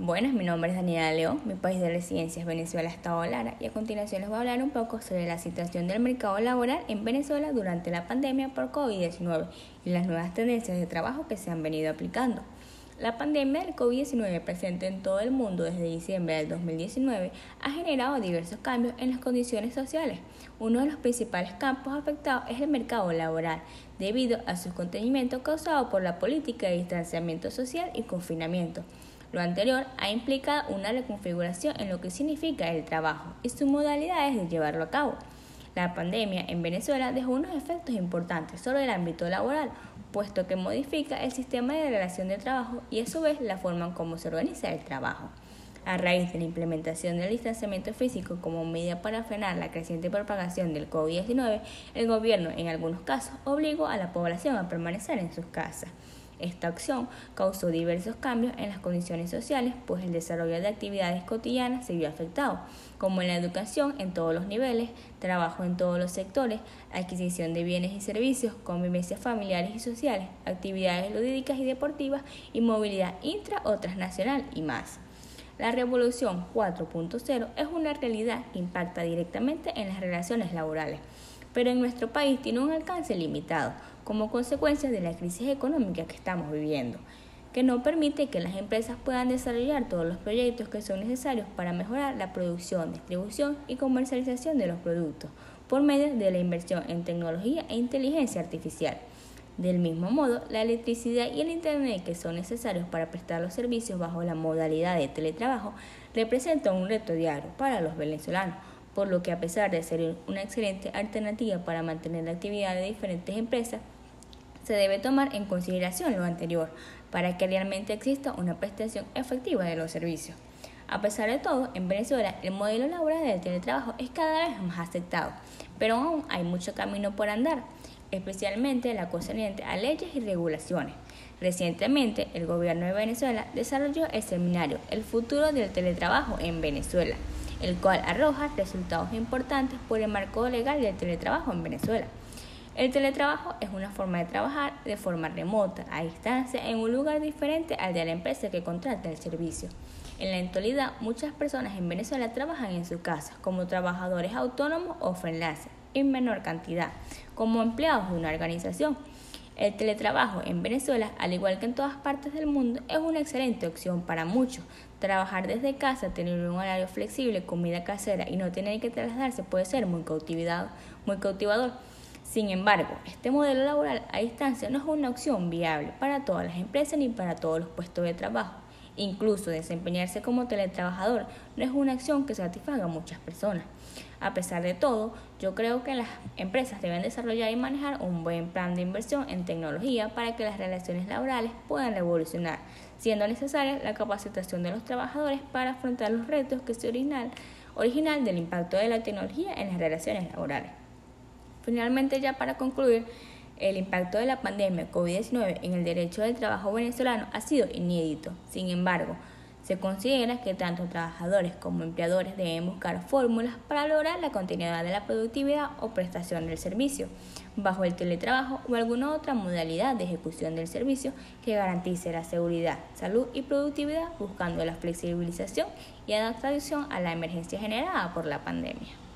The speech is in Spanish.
Buenas, mi nombre es Daniela León, mi país de residencia es Venezuela, Estado Lara, y a continuación les voy a hablar un poco sobre la situación del mercado laboral en Venezuela durante la pandemia por COVID-19 y las nuevas tendencias de trabajo que se han venido aplicando. La pandemia del COVID-19 presente en todo el mundo desde diciembre del 2019 ha generado diversos cambios en las condiciones sociales. Uno de los principales campos afectados es el mercado laboral, debido a su contenimiento causado por la política de distanciamiento social y confinamiento. Lo anterior ha implicado una reconfiguración en lo que significa el trabajo y sus modalidades de llevarlo a cabo. La pandemia en Venezuela dejó unos efectos importantes sobre el ámbito laboral, puesto que modifica el sistema de relación de trabajo y a su vez la forma en cómo se organiza el trabajo. A raíz de la implementación del distanciamiento físico como medida para frenar la creciente propagación del COVID-19, el gobierno en algunos casos obligó a la población a permanecer en sus casas. Esta acción causó diversos cambios en las condiciones sociales, pues el desarrollo de actividades cotidianas se vio afectado, como en la educación en todos los niveles, trabajo en todos los sectores, adquisición de bienes y servicios, convivencias familiares y sociales, actividades lúdicas y deportivas y movilidad intra o transnacional y más. La revolución 4.0 es una realidad que impacta directamente en las relaciones laborales, pero en nuestro país tiene un alcance limitado como consecuencia de la crisis económica que estamos viviendo, que no permite que las empresas puedan desarrollar todos los proyectos que son necesarios para mejorar la producción, distribución y comercialización de los productos por medio de la inversión en tecnología e inteligencia artificial. Del mismo modo, la electricidad y el Internet que son necesarios para prestar los servicios bajo la modalidad de teletrabajo representan un reto diario para los venezolanos, por lo que a pesar de ser una excelente alternativa para mantener la actividad de diferentes empresas, se debe tomar en consideración lo anterior para que realmente exista una prestación efectiva de los servicios. A pesar de todo, en Venezuela el modelo laboral del teletrabajo es cada vez más aceptado, pero aún hay mucho camino por andar, especialmente la concerniente a leyes y regulaciones. Recientemente, el gobierno de Venezuela desarrolló el seminario El futuro del teletrabajo en Venezuela, el cual arroja resultados importantes por el marco legal del teletrabajo en Venezuela. El teletrabajo es una forma de trabajar de forma remota, a distancia, en un lugar diferente al de la empresa que contrata el servicio. En la actualidad, muchas personas en Venezuela trabajan en sus casas como trabajadores autónomos o freelancers, en menor cantidad, como empleados de una organización. El teletrabajo en Venezuela, al igual que en todas partes del mundo, es una excelente opción para muchos. Trabajar desde casa, tener un horario flexible, comida casera y no tener que trasladarse puede ser muy. Muy cautivador. Sin embargo, este modelo laboral a distancia no es una opción viable para todas las empresas ni para todos los puestos de trabajo. Incluso desempeñarse como teletrabajador no es una acción que satisfaga a muchas personas. A pesar de todo, yo creo que las empresas deben desarrollar y manejar un buen plan de inversión en tecnología para que las relaciones laborales puedan revolucionar, siendo necesaria la capacitación de los trabajadores para afrontar los retos que se original del impacto de la tecnología en las relaciones laborales. Finalmente, ya para concluir, el impacto de la pandemia COVID-19 en el derecho del trabajo venezolano ha sido inédito. Sin embargo, se considera que tanto trabajadores como empleadores deben buscar fórmulas para lograr la continuidad de la productividad o prestación del servicio, bajo el teletrabajo o alguna otra modalidad de ejecución del servicio que garantice la seguridad, salud y productividad buscando la flexibilización y adaptación a la emergencia generada por la pandemia.